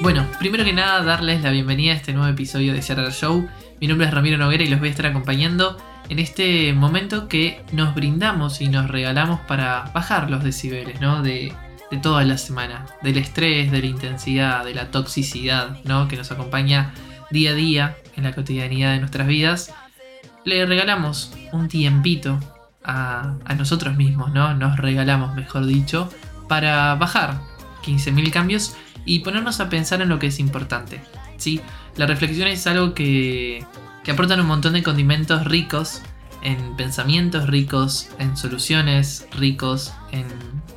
Bueno, primero que nada, darles la bienvenida a este nuevo episodio de Sharar Show. Mi nombre es Ramiro Noguera y los voy a estar acompañando en este momento que nos brindamos y nos regalamos para bajar los decibeles, ¿no? De, de toda la semana, del estrés, de la intensidad, de la toxicidad, ¿no? Que nos acompaña día a día en la cotidianidad de nuestras vidas. Le regalamos un tiempito a, a nosotros mismos, ¿no? Nos regalamos, mejor dicho, para bajar 15.000 cambios y ponernos a pensar en lo que es importante. ¿sí? La reflexión es algo que, que aportan un montón de condimentos ricos en pensamientos ricos, en soluciones ricos, en,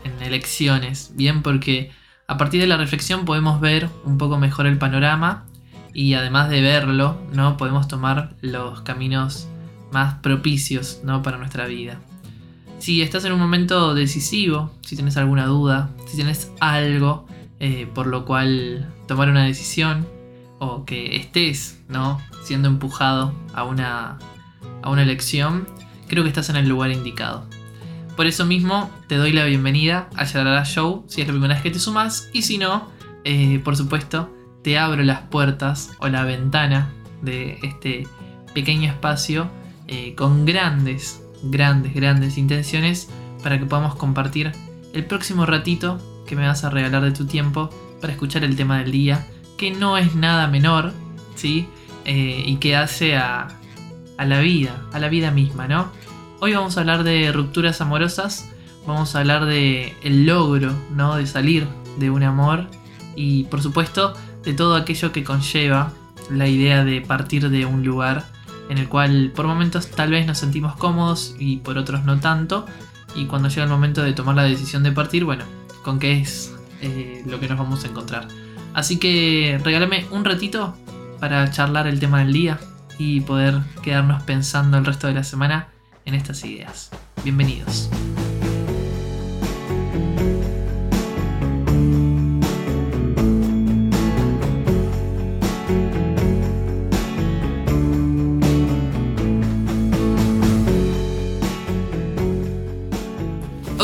en, elecciones, bien, porque a partir de la reflexión podemos ver un poco mejor el panorama y además de verlo, ¿no? podemos tomar los caminos más propicios ¿no? para nuestra vida. Si estás en un momento decisivo, si tienes alguna duda, si tienes algo eh, por lo cual tomar una decisión o que estés ¿no? siendo empujado a una, a una elección, creo que estás en el lugar indicado. Por eso mismo te doy la bienvenida a Yarara Show si es la primera vez que te sumas y si no, eh, por supuesto, te abro las puertas o la ventana de este pequeño espacio eh, con grandes, grandes, grandes intenciones para que podamos compartir el próximo ratito que me vas a regalar de tu tiempo para escuchar el tema del día, que no es nada menor, ¿sí? Eh, y que hace a, a la vida, a la vida misma, ¿no? Hoy vamos a hablar de rupturas amorosas, vamos a hablar de el logro, ¿no? De salir de un amor y por supuesto de todo aquello que conlleva la idea de partir de un lugar en el cual por momentos tal vez nos sentimos cómodos y por otros no tanto y cuando llega el momento de tomar la decisión de partir, bueno, con qué es eh, lo que nos vamos a encontrar. Así que regálame un ratito para charlar el tema del día y poder quedarnos pensando el resto de la semana en estas ideas. Bienvenidos.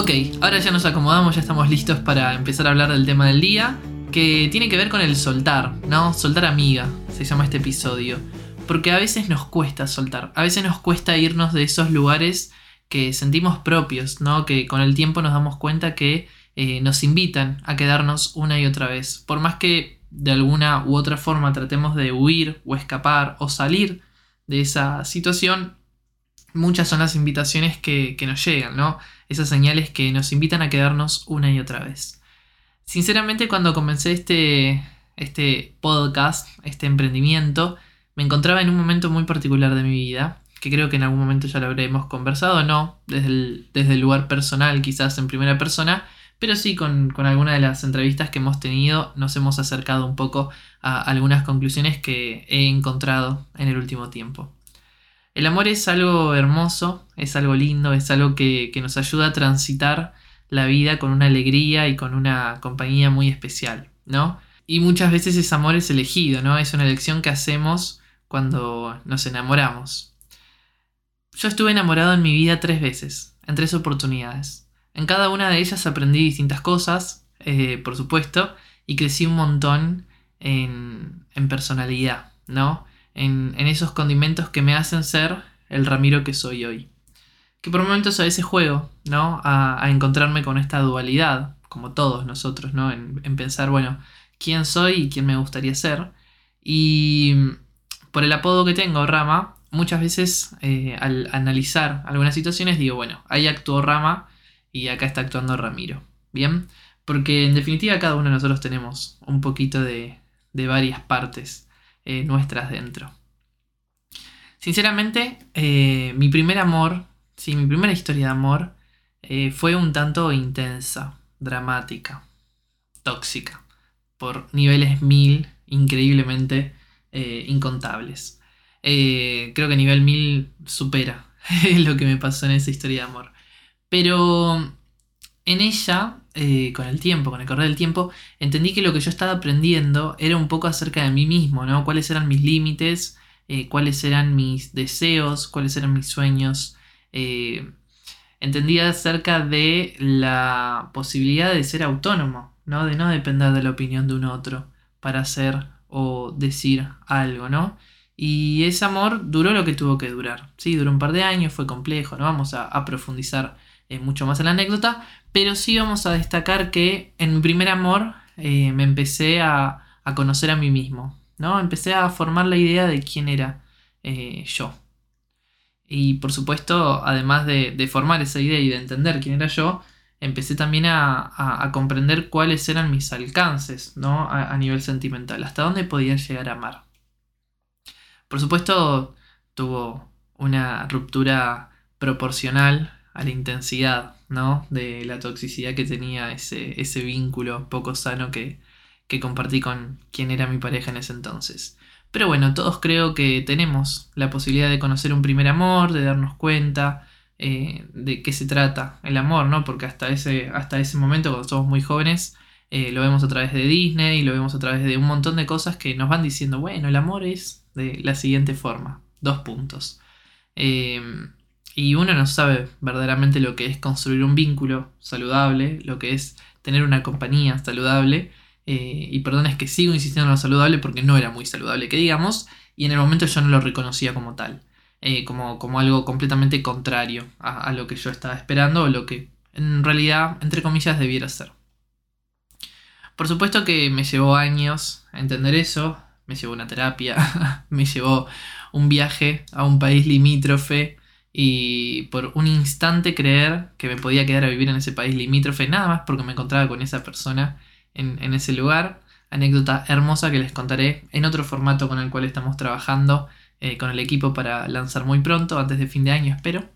Ok, ahora ya nos acomodamos, ya estamos listos para empezar a hablar del tema del día, que tiene que ver con el soltar, ¿no? Soltar amiga, se llama este episodio. Porque a veces nos cuesta soltar, a veces nos cuesta irnos de esos lugares que sentimos propios, ¿no? Que con el tiempo nos damos cuenta que eh, nos invitan a quedarnos una y otra vez. Por más que de alguna u otra forma tratemos de huir o escapar o salir de esa situación, muchas son las invitaciones que, que nos llegan, ¿no? Esas señales que nos invitan a quedarnos una y otra vez. Sinceramente, cuando comencé este, este podcast, este emprendimiento, me encontraba en un momento muy particular de mi vida, que creo que en algún momento ya lo habremos conversado, no desde el, desde el lugar personal, quizás en primera persona, pero sí con, con alguna de las entrevistas que hemos tenido nos hemos acercado un poco a algunas conclusiones que he encontrado en el último tiempo. El amor es algo hermoso, es algo lindo, es algo que, nos ayuda a transitar la vida con una alegría y con una compañía muy especial, ¿no? Y muchas veces ese amor es elegido, ¿no? Es una elección que hacemos cuando nos enamoramos. Yo estuve enamorado en mi vida tres veces, en tres oportunidades. En cada una de ellas aprendí distintas cosas, eh, por supuesto, y crecí un montón en, en personalidad, ¿no? En, esos condimentos que me hacen ser el Ramiro que soy hoy. Que por momentos a veces juego, ¿no? A, encontrarme con esta dualidad, como todos nosotros, ¿no? En, pensar, bueno, quién soy y quién me gustaría ser. Y por el apodo que tengo, Rama, muchas veces eh, al analizar algunas situaciones digo, bueno, ahí actuó Rama y acá está actuando Ramiro. ¿Bien? Porque en definitiva cada uno de nosotros tenemos un poquito de, de varias partes eh, nuestras dentro. Sinceramente, eh, mi primer amor, sí, mi primera historia de amor eh, fue un tanto intensa, dramática, tóxica, por niveles mil, increíblemente incontables. creo que nivel mil supera lo que me pasó en esa historia de amor. Pero en ella eh, con el tiempo, con el correr del tiempo, entendí que lo que yo estaba aprendiendo era un poco acerca de mí mismo, ¿no? Cuáles eran mis límites, eh, cuáles eran mis deseos, cuáles eran mis sueños. Eh, entendía acerca de la posibilidad de ser autónomo, ¿no? De no depender de la opinión de un otro para hacer o decir algo, ¿no? Y ese amor duró lo que tuvo que durar. Sí, duró un par de años, fue complejo, no vamos a, profundizar eh, mucho más en la anécdota, pero sí vamos a destacar que en mi primer amor eh, me empecé a, conocer a mí mismo, ¿no? Empecé a formar la idea de quién era eh, yo. Y por supuesto, además de, formar esa idea y de entender quién era yo, empecé también a, comprender cuáles eran mis alcances, ¿no? A, nivel sentimental, hasta dónde podía llegar a amar. Por supuesto, tuvo una ruptura proporcional a la intensidad, ¿no? De la toxicidad que tenía ese, ese vínculo poco sano que, que compartí con quien era mi pareja en ese entonces. Pero bueno, todos creo que tenemos la posibilidad de conocer un primer amor, de darnos cuenta eh, de qué se trata el amor, ¿no? Porque hasta ese, hasta ese momento, cuando somos muy jóvenes, eh, lo vemos a través de Disney, lo vemos a través de un montón de cosas que nos van diciendo, bueno, el amor es de la siguiente forma, dos puntos. Eh, y uno no sabe verdaderamente lo que es construir un vínculo saludable, lo que es tener una compañía saludable eh, y perdón, es que sigo insistiendo en lo saludable porque no era muy saludable, que digamos, y en el momento yo no lo reconocía como tal, eh, como, como, algo completamente contrario a, lo que yo estaba esperando o lo que en realidad, entre comillas, debiera ser. Por supuesto que me llevó años a entender eso, me llevó una terapia, me llevó un viaje a un país limítrofe y por un instante creer que me podía quedar a vivir en ese país limítrofe, nada más porque me encontraba con esa persona en, ese lugar. Anécdota hermosa que les contaré en otro formato con el cual estamos trabajando eh, con el equipo para lanzar muy pronto, antes de fin de año, espero.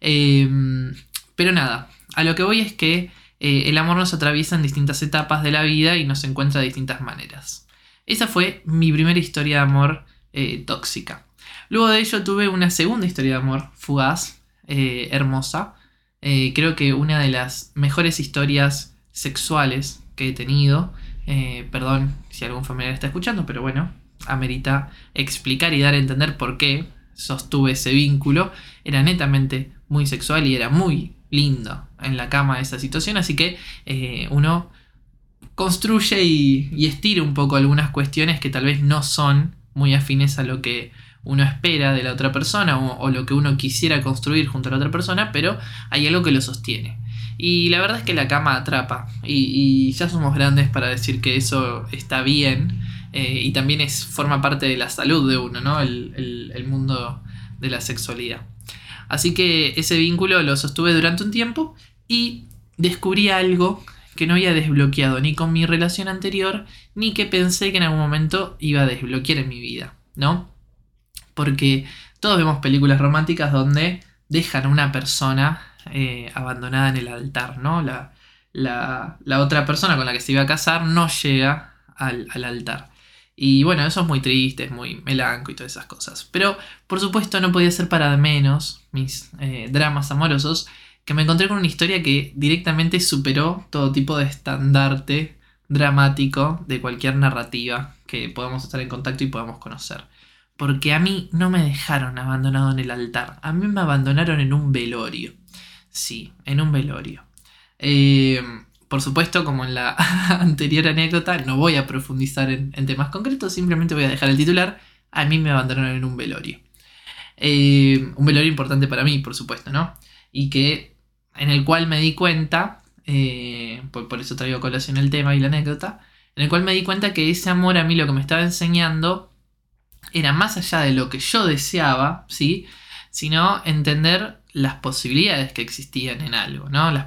Em, pero nada, a lo que voy es que eh, el amor nos atraviesa en distintas etapas de la vida y nos encuentra de distintas maneras. Esa fue mi primera historia de amor eh, tóxica. Luego de ello tuve una segunda historia de amor fugaz, hermosa. creo que una de las mejores historias sexuales que he tenido. Eh, perdón si algún familiar está escuchando, pero bueno, amerita explicar y dar a entender por qué sostuve ese vínculo. Era netamente muy sexual y era muy lindo en la cama esa situación, así que eh, uno construye y, estira un poco algunas cuestiones que tal vez no son muy afines a lo que uno espera de la otra persona o, lo que uno quisiera construir junto a la otra persona, pero hay algo que lo sostiene. Y la verdad es que la cama atrapa. Y, ya somos grandes para decir que eso está bien. Eh, y también es, forma parte de la salud de uno, ¿no? El, el mundo de la sexualidad. Así que ese vínculo lo sostuve durante un tiempo y descubrí algo que no había desbloqueado ni con mi relación anterior, ni que pensé que en algún momento iba a desbloquear en mi vida, ¿no? Porque todos vemos películas románticas donde dejan a una persona eh, abandonada en el altar, ¿no? La, la, otra persona con la que se iba a casar no llega al, altar. Y bueno, eso es muy triste, es muy melanco y todas esas cosas. Pero por supuesto no podía ser para menos mis eh, dramas amorosos, que me encontré con una historia que directamente superó todo tipo de estandarte dramático de cualquier narrativa que podamos estar en contacto y podamos conocer. Porque a mí no me dejaron abandonado en el altar, a mí me abandonaron en un velorio. Sí, en un velorio. Eh, por supuesto, como en la anterior anécdota, no voy a profundizar en, temas concretos, simplemente voy a dejar el titular. A mí me abandonaron en un velorio. Eh, un velorio importante para mí, por supuesto, ¿no? Y que en el cual me di cuenta, eh, por, por, eso traigo a colación el tema y la anécdota, en el cual me di cuenta que ese amor a mí lo que me estaba enseñando era más allá de lo que yo deseaba, ¿sí? Sino entender las posibilidades que existían en algo, ¿no? Las,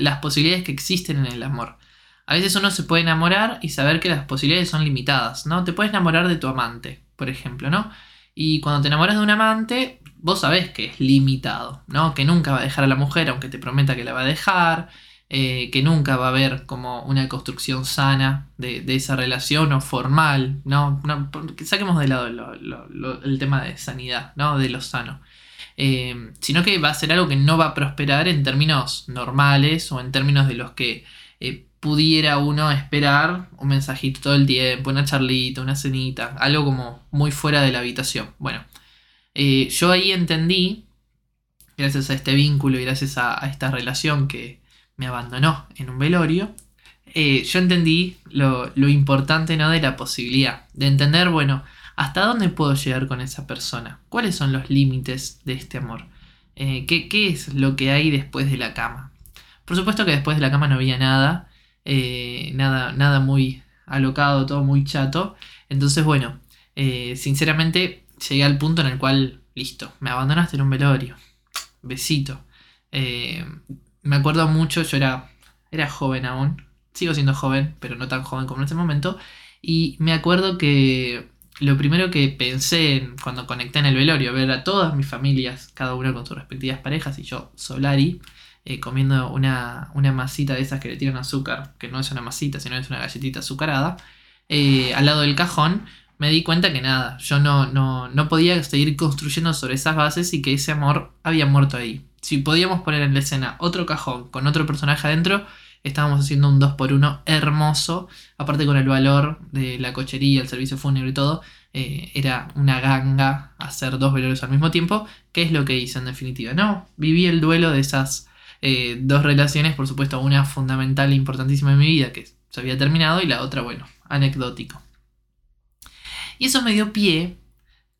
las posibilidades que existen en el amor. A veces uno se puede enamorar y saber que las posibilidades son limitadas, ¿no? Te puedes enamorar de tu amante, por ejemplo, ¿no? Y cuando te enamoras de un amante, vos sabés que es limitado, ¿no? Que nunca va a dejar a la mujer aunque te prometa que la va a dejar, eh, que nunca va a haber como una construcción sana de, esa relación o formal, ¿no? saquemos de lado el tema de sanidad, ¿no? De lo sano. Eh, sino que va a ser algo que no va a prosperar en términos normales o en términos de los que eh, pudiera uno esperar un mensajito todo el tiempo, una charlita, una cenita, algo como muy fuera de la habitación. Bueno, yo ahí entendí, gracias a este vínculo y gracias a, esta relación que me abandonó en un velorio, eh, yo entendí lo, importante ¿no? de la posibilidad, de entender, bueno, hasta dónde puedo llegar con esa persona, cuáles son los límites de este amor, eh, ¿qué, ¿qué es lo que hay después de la cama. Por supuesto que después de la cama no había nada, eh, nada, nada muy alocado, todo muy chato. Entonces, bueno, sinceramente llegué al punto en el cual, listo, me abandonaste en un velorio. Besito. Me acuerdo mucho, yo era, era joven aún, sigo siendo joven, pero no tan joven como en ese momento. Y me acuerdo que lo primero que pensé cuando conecté en el velorio, ver a todas mis familias, cada una con sus respectivas parejas, y yo, Solari, eh, comiendo una, masita de esas que le tiran azúcar, que no es una masita, sino es una galletita azucarada, eh, al lado del cajón, me di cuenta que nada, yo no, no, no podía seguir construyendo sobre esas bases y que ese amor había muerto ahí. Si podíamos poner en la escena otro cajón con otro personaje adentro, estábamos haciendo un 2x1 hermoso, aparte con el valor de la cochería, el servicio fúnebre y todo, eh, era una ganga hacer dos velorios al mismo tiempo, que es lo que hice en definitiva. No, viví el duelo de esas eh, dos relaciones, por supuesto, una fundamental e importantísima en mi vida que se había terminado y la otra, bueno, anecdótico. Y eso me dio pie,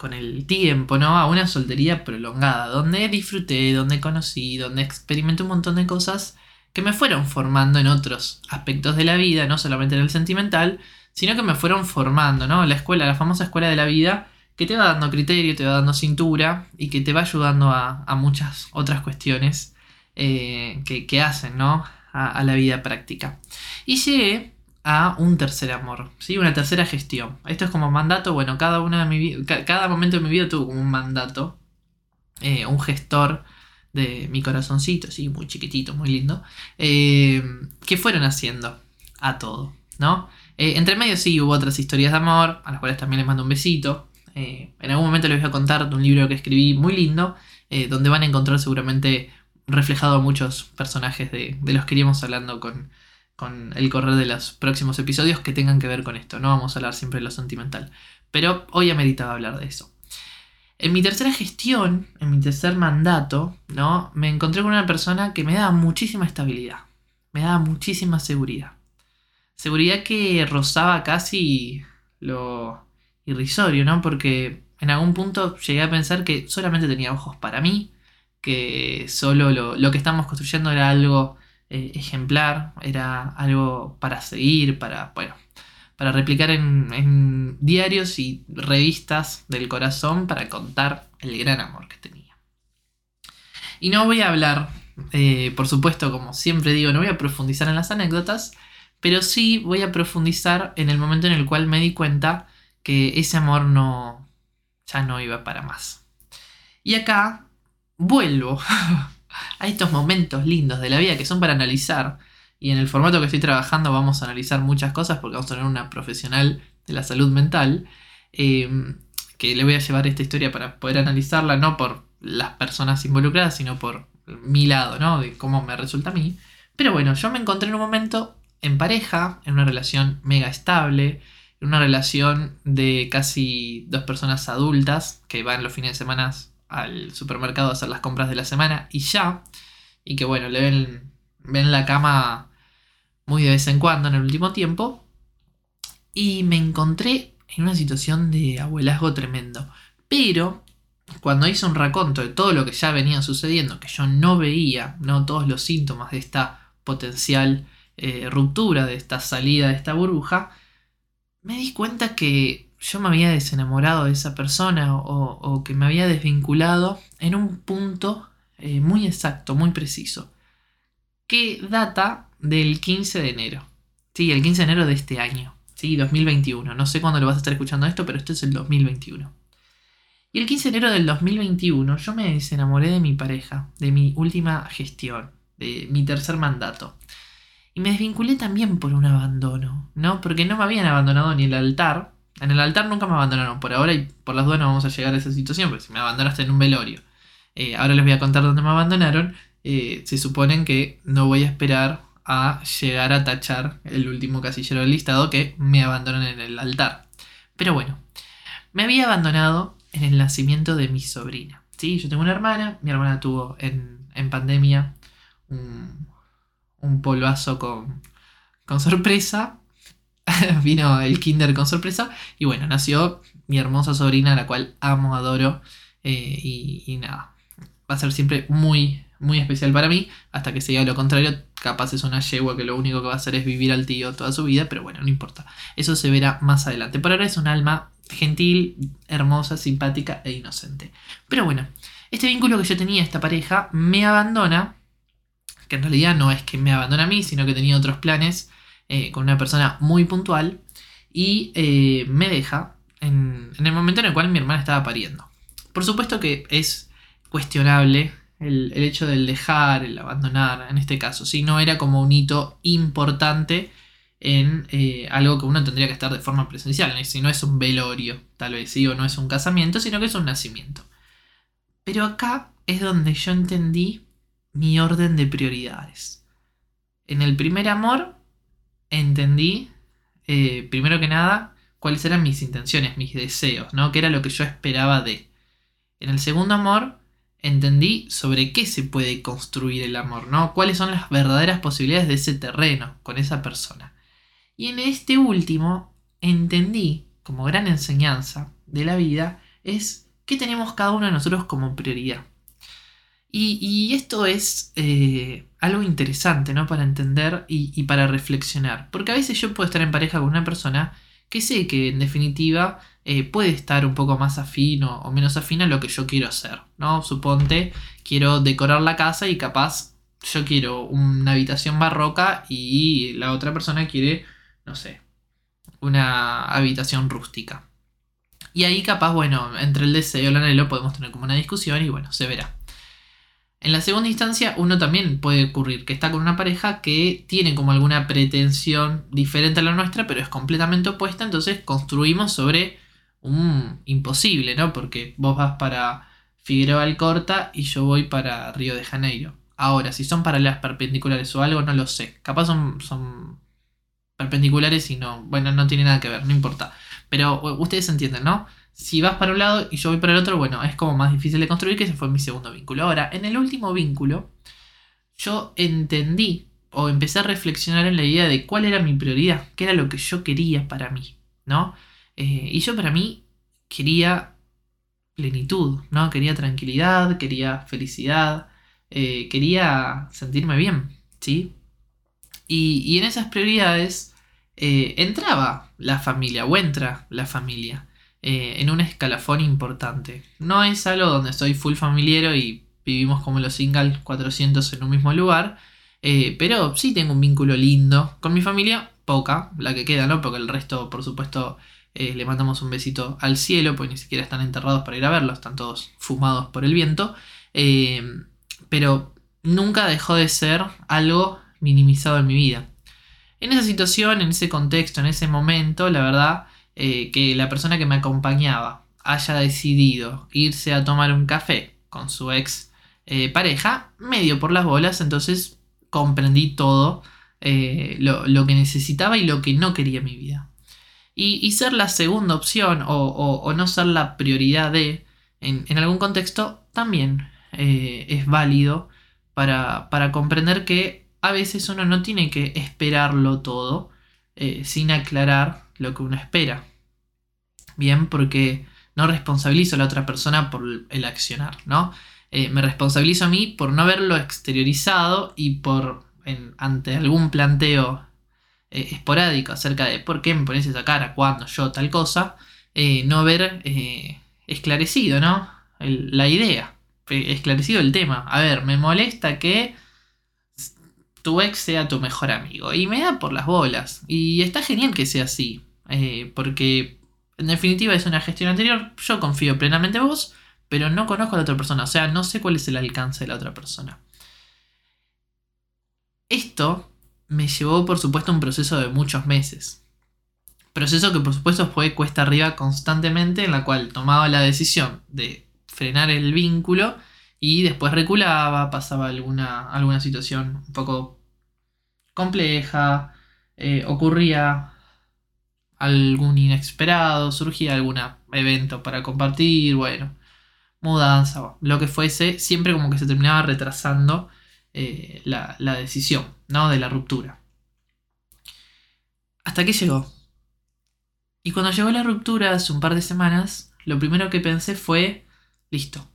con el tiempo, ¿no? A una soltería prolongada, donde disfruté, donde conocí, donde experimenté un montón de cosas que me fueron formando en otros aspectos de la vida, no solamente en el sentimental, sino que me fueron formando, ¿no? La escuela, la famosa escuela de la vida, que te va dando criterio, te va dando cintura y que te va ayudando a, a muchas otras cuestiones eh, que, hacen ¿no? a, la vida práctica. Y llegué a un tercer amor, ¿sí? una tercera gestión. Esto es como mandato, bueno, cada, una de mi cada momento de mi vida tuvo como un mandato, eh, un gestor de mi corazoncito, ¿sí? muy chiquitito, muy lindo, eh, que fueron haciendo a todo. ¿no? entre medio sí hubo otras historias de amor, a las cuales también les mando un besito. en algún momento les voy a contar de un libro que escribí muy lindo, donde van a encontrar seguramente reflejado a muchos personajes de, los que iríamos hablando con, con el correr de los próximos episodios que tengan que ver con esto. No vamos a hablar siempre de lo sentimental. Pero hoy ameritaba hablar de eso. En mi tercera gestión, en mi tercer mandato, ¿no? Me encontré con una persona que me daba muchísima estabilidad. Me daba muchísima seguridad. Seguridad que rozaba casi lo irrisorio, ¿no? Porque en algún punto llegué a pensar que solamente tenía ojos para mí, que solo lo, que estamos construyendo era algo eh, ejemplar, era algo para seguir, para, bueno, para replicar en, diarios y revistas del corazón para contar el gran amor que tenía. Y no voy a hablar, eh, por supuesto, como siempre digo, no voy a profundizar en las anécdotas, pero sí voy a profundizar en el momento en el cual me di cuenta que ese amor no ya no iba para más. Y acá vuelvo a estos momentos lindos de la vida que son para analizar. Y en el formato que estoy trabajando vamos a analizar muchas cosas porque vamos a tener una profesional de la salud mental eh, que le voy a llevar esta historia para poder analizarla no por las personas involucradas, sino por mi lado, ¿no? De cómo me resulta a mí. Pero bueno, yo me encontré en un momento en pareja, en una relación mega estable, en una relación de casi dos personas adultas que van los fines de semana al supermercado a hacer las compras de la semana y ya. Y que bueno, le ven, ven la cama muy de vez en cuando en el último tiempo. Y me encontré en una situación de abuelazgo tremendo. Pero cuando hice un raconto de todo lo que ya venía sucediendo, que yo no veía, no todos los síntomas de esta potencial eh, ruptura, de esta salida de esta burbuja, me di cuenta que yo me había desenamorado de esa persona o, que me había desvinculado en un punto eh, muy exacto, muy preciso, que data del 15 de enero. Sí, el 15 de enero de este año. Sí, 2021. No sé cuándo lo vas a estar escuchando esto, pero esto es el 2021. Y el 15 de enero del 2021 yo me desenamoré de mi pareja, de mi última gestión, de mi tercer mandato. Y me desvinculé también por un abandono, ¿no? Porque no me habían abandonado ni el altar, en el altar nunca me abandonaron por ahora y por las dudas no vamos a llegar a esa situación, porque si me abandonaste en un velorio. Eh, ahora les voy a contar dónde me abandonaron. Eh, se suponen que no voy a esperar a llegar a tachar el último casillero del listado que me abandonan en el altar. Pero bueno, me había abandonado en el nacimiento de mi sobrina. ¿sí? Yo tengo una hermana, mi hermana tuvo en, pandemia un, un polvazo con, con sorpresa. Vino el kinder con sorpresa y bueno, nació mi hermosa sobrina, la cual amo, adoro eh, y, nada, va a ser siempre muy, muy especial para mí, hasta que se diga lo contrario, capaz es una yegua que lo único que va a hacer es vivir al tío toda su vida, pero bueno, no importa, eso se verá más adelante. Por ahora es un alma gentil, hermosa, simpática e inocente. Pero bueno, este vínculo que yo tenía, esta pareja, me abandona, que en realidad no es que me abandona a mí, sino que tenía otros planes eh, con una persona muy puntual, y eh, me deja en, el momento en el cual mi hermana estaba pariendo. Por supuesto que es cuestionable el, hecho del dejar, el abandonar, en este caso, si no era como un hito importante en eh, algo que uno tendría que estar de forma presencial, si no es un velorio, tal vez, sí, o no es un casamiento, sino que es un nacimiento. Pero acá es donde yo entendí mi orden de prioridades. En el primer amor entendí, eh, primero que nada, cuáles eran mis intenciones, mis deseos, ¿no? Que era lo que yo esperaba de. En el segundo amor entendí sobre qué se puede construir el amor, ¿no? Cuáles son las verdaderas posibilidades de ese terreno con esa persona. Y en este último entendí, como gran enseñanza de la vida, es qué tenemos cada uno de nosotros como prioridad. Y, esto es eh, algo interesante, ¿no? Para entender y, para reflexionar. Porque a veces yo puedo estar en pareja con una persona que sé que en definitiva eh, puede estar un poco más afín o, menos afín a lo que yo quiero hacer, ¿no? Suponte, quiero decorar la casa y capaz yo quiero una habitación barroca y la otra persona quiere, no sé, una habitación rústica. Y ahí capaz, bueno, entre el deseo y el anhelo podemos tener como una discusión y bueno, se verá. En la segunda instancia, uno también puede ocurrir que está con una pareja que tiene como alguna pretensión diferente a la nuestra, pero es completamente opuesta, entonces construimos sobre un imposible, ¿no? Porque vos vas para Figueroa Alcorta y yo voy para Río de Janeiro. Ahora, si son paralelas perpendiculares o algo, no lo sé. Capaz son, son perpendiculares y no, bueno, no tiene nada que ver, no importa. Pero ustedes entienden, ¿no? Si vas para un lado y yo voy para el otro, bueno, es como más difícil de construir, que ese fue mi segundo vínculo. Ahora, en el último vínculo, yo entendí o empecé a reflexionar en la idea de cuál era mi prioridad, qué era lo que yo quería para mí, ¿no? Eh, y yo para mí quería plenitud, ¿no? Quería tranquilidad, quería felicidad, eh, quería sentirme bien, ¿sí? Y, en esas prioridades eh, entraba la familia, o entra la familia, en un escalafón importante. No es algo donde estoy full familiero y vivimos como los singles 400 en un mismo lugar, pero sí tengo un vínculo lindo con mi familia, poca, la que queda, ¿no? Porque el resto, por supuesto, eh, le mandamos un besito al cielo, pues ni siquiera están enterrados para ir a verlos, están todos fumados por el viento. Eh, pero nunca dejó de ser algo minimizado en mi vida. En esa situación, en ese contexto, en ese momento, la verdad eh, que la persona que me acompañaba haya decidido irse a tomar un café con su ex pareja, medio por las bolas, entonces comprendí todo lo, lo que necesitaba y lo que no quería en mi vida. Y, ser la segunda opción o, no ser la prioridad de, en, algún contexto, también eh, es válido para, comprender que a veces uno no tiene que esperarlo todo eh, sin aclarar lo que uno espera. Bien, porque no responsabilizo a la otra persona por el accionar, ¿no? Eh, me responsabilizo a mí por no haberlo exteriorizado y por, ante algún planteo eh, esporádico acerca de por qué me pones esa cara, cuando yo tal cosa, eh, no haber esclarecido, ¿no? la idea, esclarecido el tema. A ver, me molesta que tu ex sea tu mejor amigo y me da por las bolas. Y está genial que sea así, porque en definitiva es una gestión anterior, yo confío plenamente en vos, pero no conozco a la otra persona, o sea, no sé cuál es el alcance de la otra persona. Esto me llevó por supuesto un proceso de muchos meses. Proceso que por supuesto fue cuesta arriba constantemente en la cual tomaba la decisión de frenar el vínculo y después reculaba, pasaba alguna, alguna situación un poco compleja, eh, ocurría algún inesperado, surgía algún evento para compartir, bueno, mudanza, lo que fuese, siempre como que se terminaba retrasando eh, la, la, decisión, ¿no? De la ruptura. Hasta que llegó. Y cuando llegó la ruptura hace un par de semanas, lo primero que pensé fue, listo.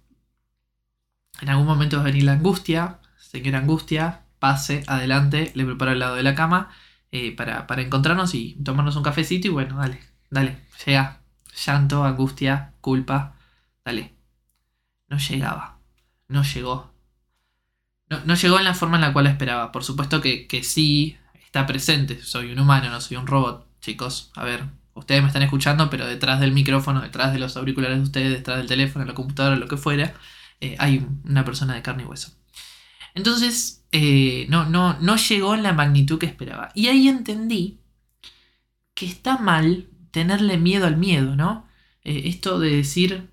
En algún momento va a venir la angustia, señora angustia, pase, adelante, le preparo el lado de la cama eh, para, para, encontrarnos y tomarnos un cafecito y bueno, dale, dale, llega. Llanto, angustia, culpa, dale. No llegaba, no llegó. No, no, llegó en la forma en la cual esperaba. Por supuesto que, que sí está presente. Soy un humano, no soy un robot. Chicos, a ver, ustedes me están escuchando, pero detrás del micrófono, detrás de los auriculares de ustedes, detrás del teléfono, la computadora, lo que fuera, eh, hay una persona de carne y hueso. Entonces, eh, no, no, no llegó en la magnitud que esperaba. Y ahí entendí que está mal tenerle miedo al miedo, ¿no? Eh, esto de decir,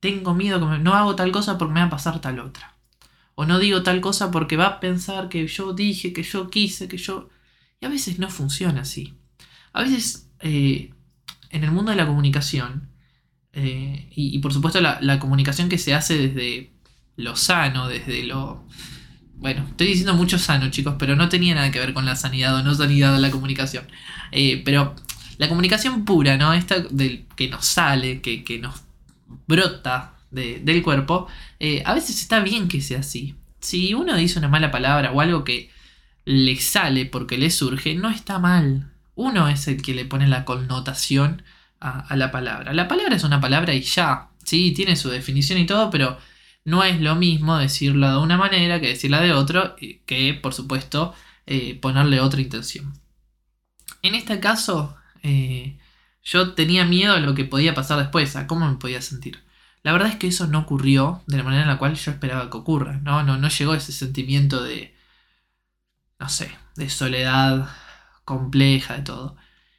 tengo miedo, no hago tal cosa porque me va a pasar tal otra. O no digo tal cosa porque va a pensar que yo dije, que yo quise, que yo... Y a veces no funciona así. A veces en el mundo de la comunicación, y, por supuesto la, comunicación que se hace desde lo sano, desde lo bueno, estoy diciendo mucho sano, chicos, pero no tenía nada que ver con la sanidad o no sanidad de la comunicación. Eh, pero la comunicación pura, ¿no? Esta del, que nos sale, que, nos brota del cuerpo, eh, a veces está bien que sea así. Si uno dice una mala palabra o algo que le sale porque le surge, no está mal. Uno es el que le pone la connotación a, la palabra. La palabra es una palabra y ya, sí, tiene su definición y todo, pero no es lo mismo decirlo de una manera que decirla de otro, que por supuesto eh, ponerle otra intención. En este caso, eh, yo tenía miedo a lo que podía pasar después, a cómo me podía sentir. La verdad es que eso no ocurrió de la manera en la cual yo esperaba que ocurra. No, no, no llegó ese sentimiento de, no sé, de soledad compleja, de todo.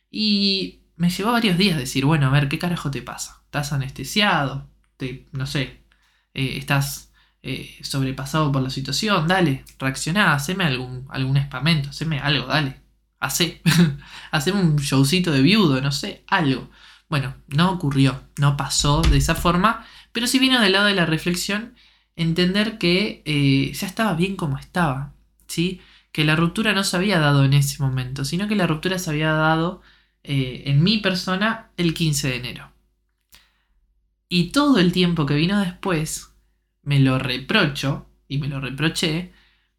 Y me llevó varios días decir, bueno, a ver, ¿qué carajo te pasa? ¿Estás anestesiado? Te, no sé, eh, estás eh, sobrepasado por la situación, dale, reaccioná, haceme algún, algún espamento, haceme algo, dale, hacé, haceme un showcito de viudo, no sé, algo. Bueno, no ocurrió, no pasó de esa forma, pero sí vino del lado de la reflexión entender que eh, ya estaba bien como estaba, ¿sí? Que la ruptura no se había dado en ese momento, sino que la ruptura se había dado en mi persona el 15 de enero. Y todo el tiempo que vino después me lo reprocho, y me lo reproché,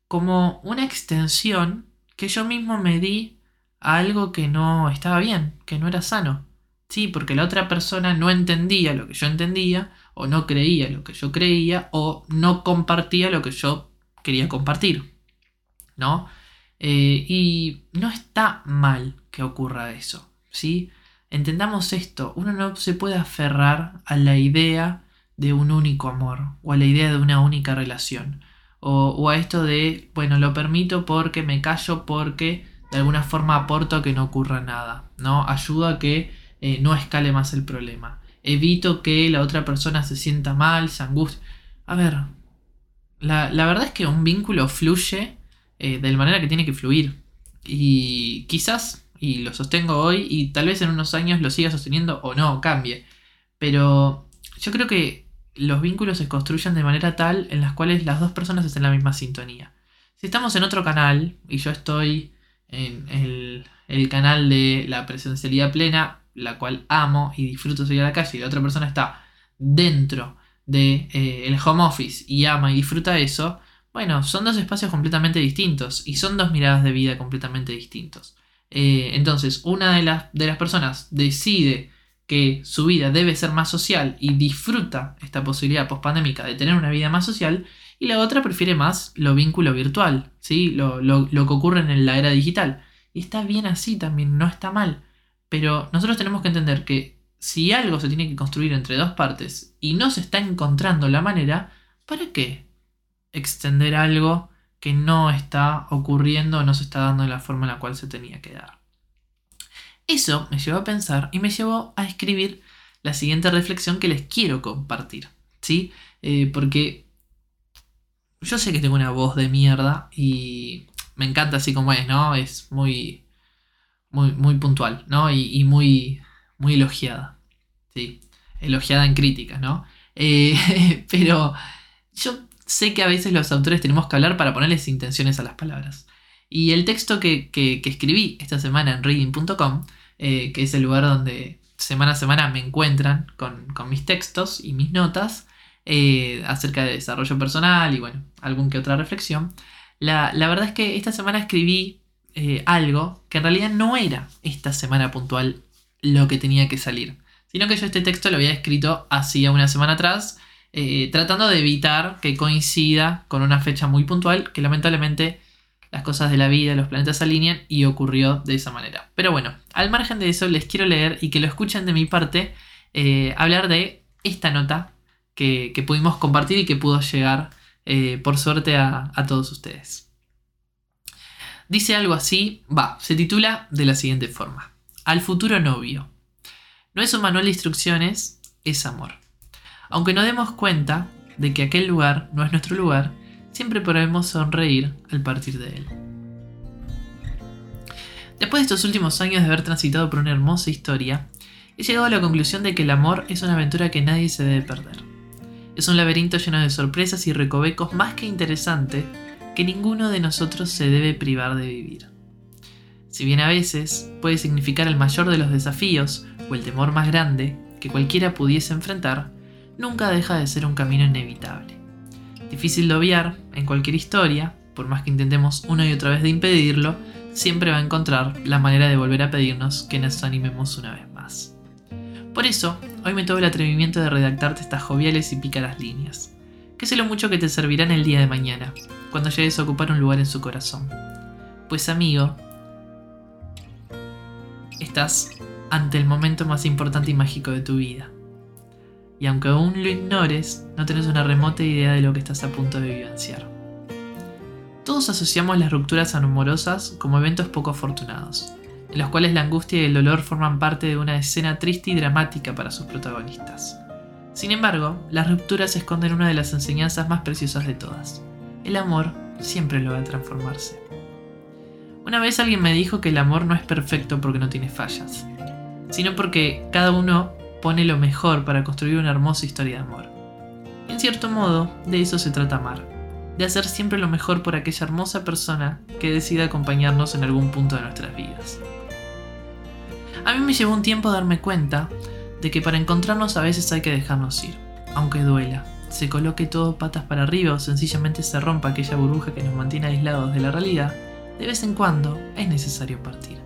como una extensión que yo mismo me di a algo que no estaba bien, que no era sano. Sí, porque la otra persona no entendía lo que yo entendía, o no creía lo que yo creía, o no compartía lo que yo quería compartir. ¿No? Eh, y no está mal que ocurra eso. ¿Sí? Entendamos esto, uno no se puede aferrar a la idea de un único amor o a la idea de una única relación o, a esto de, bueno, lo permito porque me callo porque de alguna forma aporto a que no ocurra nada, ¿no? Ayudo a que eh, no escale más el problema. Evito que la otra persona se sienta mal, se angustie. A ver, la, verdad es que un vínculo fluye eh, de la manera que tiene que fluir. Y quizás y lo sostengo hoy y tal vez en unos años lo siga sosteniendo o no, cambie. Pero yo creo que los vínculos se construyen de manera tal en las cuales las dos personas estén en la misma sintonía. Si estamos en otro canal y yo estoy en el, canal de la presencialidad plena, la cual amo y disfruto salir a la calle, y la otra persona está dentro del de, eh, home office y ama y disfruta eso, bueno, son dos espacios completamente distintos y son dos miradas de vida completamente distintos. Eh, entonces, una de las, de las personas decide que su vida debe ser más social y disfruta esta posibilidad pospandémica de tener una vida más social, y la otra prefiere más lo vínculo virtual, ¿sí? lo, lo, lo que ocurre en la era digital. Y está bien así también, no está mal. Pero nosotros tenemos que entender que si algo se tiene que construir entre dos partes y no se está encontrando la manera, ¿para qué extender algo que no está ocurriendo no se está dando de la forma en la cual se tenía que dar. Eso me llevó a pensar y me llevó a escribir la siguiente reflexión que les quiero compartir. ¿Sí? Eh, porque yo sé que tengo una voz de mierda y me encanta así como es, ¿no? Es muy, muy, muy puntual, ¿no? Y, muy, muy elogiada, ¿sí? Elogiada en críticas, ¿no? Eh, pero yo sé que a veces los autores tenemos que hablar para ponerles intenciones a las palabras. Y el texto que, escribí esta semana en reading.com, eh, que es el lugar donde semana a semana me encuentran con, mis textos y mis notas eh, acerca de desarrollo personal y bueno, algún que otra reflexión, la, verdad es que esta semana escribí eh, algo que en realidad no era esta semana puntual lo que tenía que salir, sino que yo este texto lo había escrito hacía una semana atrás, eh, tratando de evitar que coincida con una fecha muy puntual que lamentablemente las cosas de la vida, los planetas se alinean y ocurrió de esa manera. Pero bueno, al margen de eso les quiero leer y que lo escuchen de mi parte eh, hablar de esta nota que, pudimos compartir y que pudo llegar eh, por suerte a, a todos ustedes. Dice algo así, va, se titula de la siguiente forma. Al futuro novio. No es un manual de instrucciones, es amor. Aunque nos demos cuenta de que aquel lugar no es nuestro lugar, siempre podemos sonreír al partir de él. Después de estos últimos años de haber transitado por una hermosa historia, he llegado a la conclusión de que el amor es una aventura que nadie se debe perder. Es un laberinto lleno de sorpresas y recovecos más que interesante que ninguno de nosotros se debe privar de vivir. Si bien a veces puede significar el mayor de los desafíos o el temor más grande que cualquiera pudiese enfrentar, nunca deja de ser un camino inevitable. Difícil de obviar en cualquier historia, por más que intentemos una y otra vez de impedirlo, siempre va a encontrar la manera de volver a pedirnos que nos animemos una vez más. Por eso, hoy me tomo el atrevimiento de redactarte estas joviales y pícaras líneas, que sé lo mucho que te servirán el día de mañana, cuando llegues a ocupar un lugar en su corazón. Pues amigo, estás ante el momento más importante y mágico de tu vida. Y aunque aún lo ignores, no tenés una remota idea de lo que estás a punto de vivenciar. Todos asociamos las rupturas amorosas como eventos poco afortunados, en los cuales la angustia y el dolor forman parte de una escena triste y dramática para sus protagonistas. Sin embargo, las rupturas esconden una de las enseñanzas más preciosas de todas. El amor siempre logra transformarse. Una vez alguien me dijo que el amor no es perfecto porque no tiene fallas, sino porque cada uno pone lo mejor para construir una hermosa historia de amor. En cierto modo, de eso se trata amar, de hacer siempre lo mejor por aquella hermosa persona que decida acompañarnos en algún punto de nuestras vidas. A mí me llevó un tiempo darme cuenta de que para encontrarnos a veces hay que dejarnos ir, aunque duela, se coloque todo patas para arriba o sencillamente se rompa aquella burbuja que nos mantiene aislados de la realidad, de vez en cuando es necesario partir.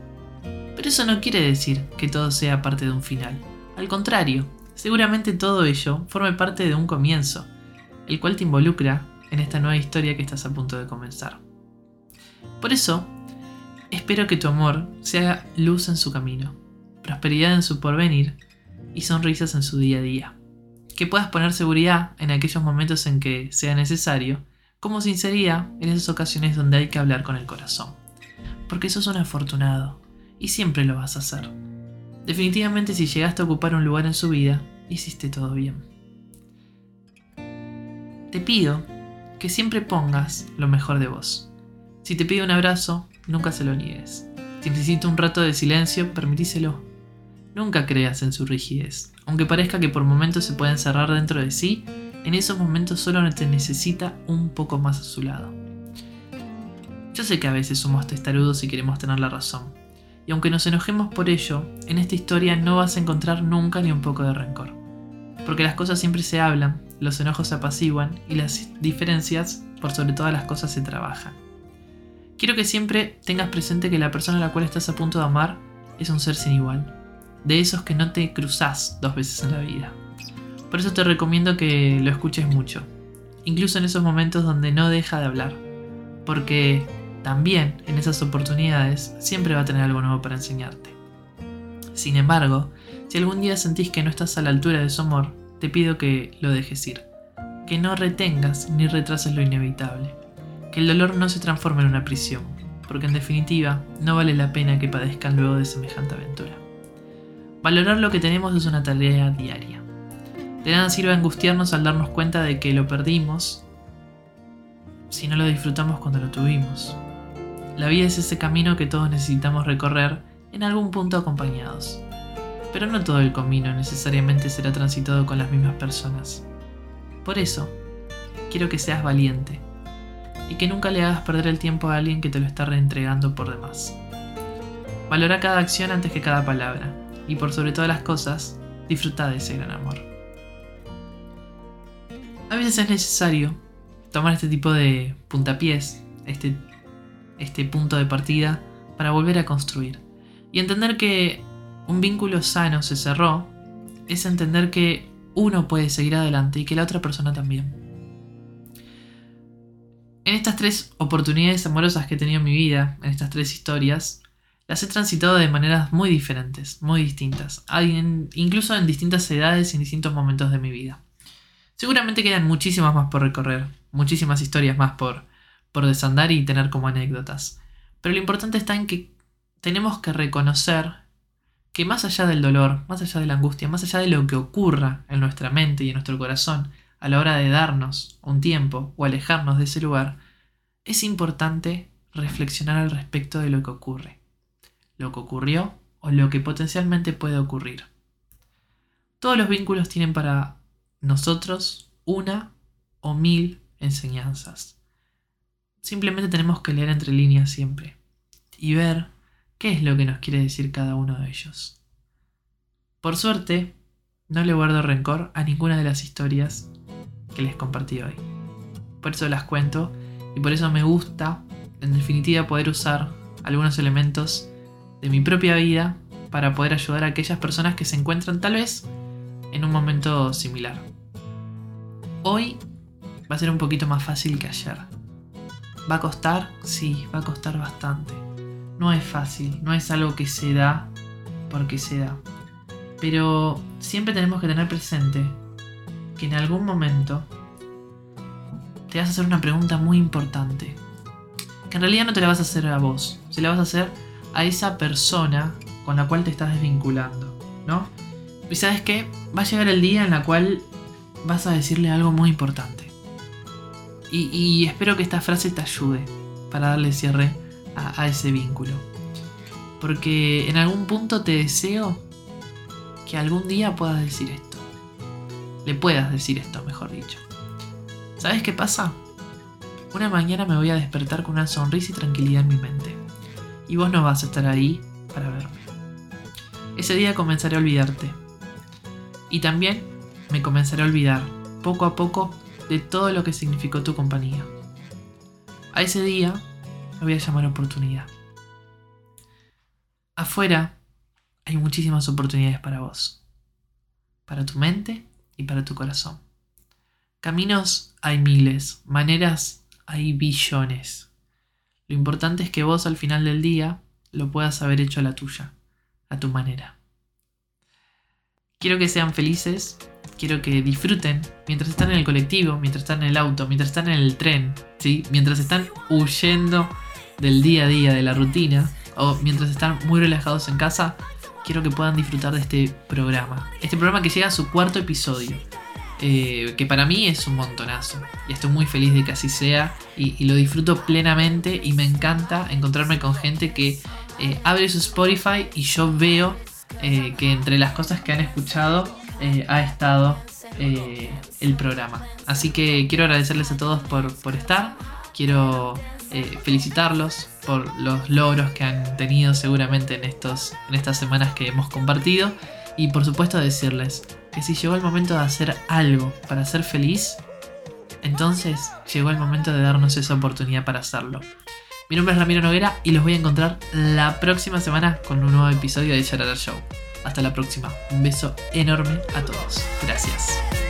Pero eso no quiere decir que todo sea parte de un final. Al contrario, seguramente todo ello forme parte de un comienzo, el cual te involucra en esta nueva historia que estás a punto de comenzar. Por eso, espero que tu amor sea luz en su camino, prosperidad en su porvenir y sonrisas en su día a día. Que puedas poner seguridad en aquellos momentos en que sea necesario, como sinceridad en esas ocasiones donde hay que hablar con el corazón. Porque sos un afortunado y siempre lo vas a hacer. Definitivamente si llegaste a ocupar un lugar en su vida, hiciste todo bien. Te pido que siempre pongas lo mejor de vos. Si te pide un abrazo, nunca se lo niegues. Si necesita un rato de silencio, permitíselo. Nunca creas en su rigidez. Aunque parezca que por momentos se puede encerrar dentro de sí, en esos momentos solo te necesita un poco más a su lado. Yo sé que a veces somos testarudos y queremos tener la razón, y aunque nos enojemos por ello, en esta historia no vas a encontrar nunca ni un poco de rencor. Porque las cosas siempre se hablan, los enojos se apaciguan y las diferencias, por sobre todas las cosas, se trabajan. Quiero que siempre tengas presente que la persona a la cual estás a punto de amar es un ser sin igual, de esos que no te cruzas dos veces en la vida. Por eso te recomiendo que lo escuches mucho, incluso en esos momentos donde no deja de hablar, porque también en esas oportunidades siempre va a tener algo nuevo para enseñarte. Sin embargo, si algún día sentís que no estás a la altura de su amor, te pido que lo dejes ir, que no retengas ni retrases lo inevitable, que el dolor no se transforme en una prisión, porque en definitiva no vale la pena que padezcan luego de semejante aventura. Valorar lo que tenemos es una tarea diaria. De nada sirve angustiarnos al darnos cuenta de que lo perdimos si no lo disfrutamos cuando lo tuvimos. La vida es ese camino que todos necesitamos recorrer en algún punto acompañados. Pero no todo el camino necesariamente será transitado con las mismas personas. Por eso, quiero que seas valiente y que nunca le hagas perder el tiempo a alguien que te lo está reentregando por demás. Valora cada acción antes que cada palabra y por sobre todas las cosas, disfruta de ese gran amor. A veces es necesario tomar este tipo de puntapiés, este, este punto de partida, para volver a construir. Y entender que un vínculo sano se cerró es entender que uno puede seguir adelante y que la otra persona también. En estas tres oportunidades amorosas que he tenido en mi vida, en estas tres historias, las he transitado de maneras muy diferentes, muy distintas, incluso en distintas edades y en distintos momentos de mi vida. Seguramente quedan muchísimas más por recorrer, muchísimas historias más por, por desandar y tener como anécdotas. Pero lo importante está en que tenemos que reconocer que más allá del dolor, más allá de la angustia, más allá de lo que ocurra en nuestra mente y en nuestro corazón a la hora de darnos un tiempo o alejarnos de ese lugar, es importante reflexionar al respecto de lo que ocurre, lo que ocurrió o lo que potencialmente puede ocurrir. Todos los vínculos tienen para nosotros una o mil enseñanzas. Simplemente tenemos que leer entre líneas siempre y ver qué es lo que nos quiere decir cada uno de ellos. Por suerte, no le guardo rencor a ninguna de las historias que les compartí hoy. Por eso las cuento y por eso me gusta, en definitiva, poder usar algunos elementos de mi propia vida para poder ayudar a aquellas personas que se encuentran tal vez en un momento similar. Hoy va a ser un poquito más fácil que ayer. ¿Va a costar? Sí, va a costar bastante no es fácil, no es algo que se da porque se da. Pero siempre tenemos que tener presente que en algún momento te vas a hacer una pregunta muy importante. Que en realidad no te la vas a hacer a vos, se la vas a hacer a esa persona con la cual te estás desvinculando, ¿no? Y sabes que va a llegar el día en la cual vas a decirle algo muy importante. Y, espero que esta frase te ayude para darle cierre a, ese vínculo. Porque en algún punto te deseo que algún día puedas decir esto. Le puedas decir esto, mejor dicho. ¿Sabes qué pasa? Una mañana me voy a despertar con una sonrisa y tranquilidad en mi mente. Y vos no vas a estar ahí para verme. Ese día comenzaré a olvidarte. Y también me comenzaré a olvidar, poco a poco, de todo lo que significó tu compañía. A ese día voy a llamar oportunidad. Afuera hay muchísimas oportunidades para vos, para tu mente y para tu corazón. Caminos hay miles, maneras hay billones. Lo importante es que vos al final del día lo puedas haber hecho a la tuya, a tu manera. Quiero que sean felices, quiero que disfruten mientras están en el colectivo, mientras están en el auto, mientras están en el tren, ¿sí? mientras están huyendo del día a día, de la rutina, o mientras están muy relajados en casa, quiero que puedan disfrutar de este programa. Este programa que llega a su cuarto episodio. Eh, que para mí es un montonazo. Y estoy muy feliz de que así sea. Y, lo disfruto plenamente. Y me encanta encontrarme con gente que eh, abre su Spotify y yo veo eh, que entre las cosas que han escuchado ha estado el programa. Así que quiero agradecerles a todos por, por estar. Quiero eh, felicitarlos por los logros que han tenido seguramente en, estos, en estas semanas que hemos compartido y por supuesto decirles que si llegó el momento de hacer algo para ser feliz, entonces llegó el momento de darnos esa oportunidad para hacerlo. Mi nombre es Ramiro Noguera y los voy a encontrar la próxima semana con un nuevo episodio de Charada Show. Hasta la próxima. Un beso enorme a todos. Gracias.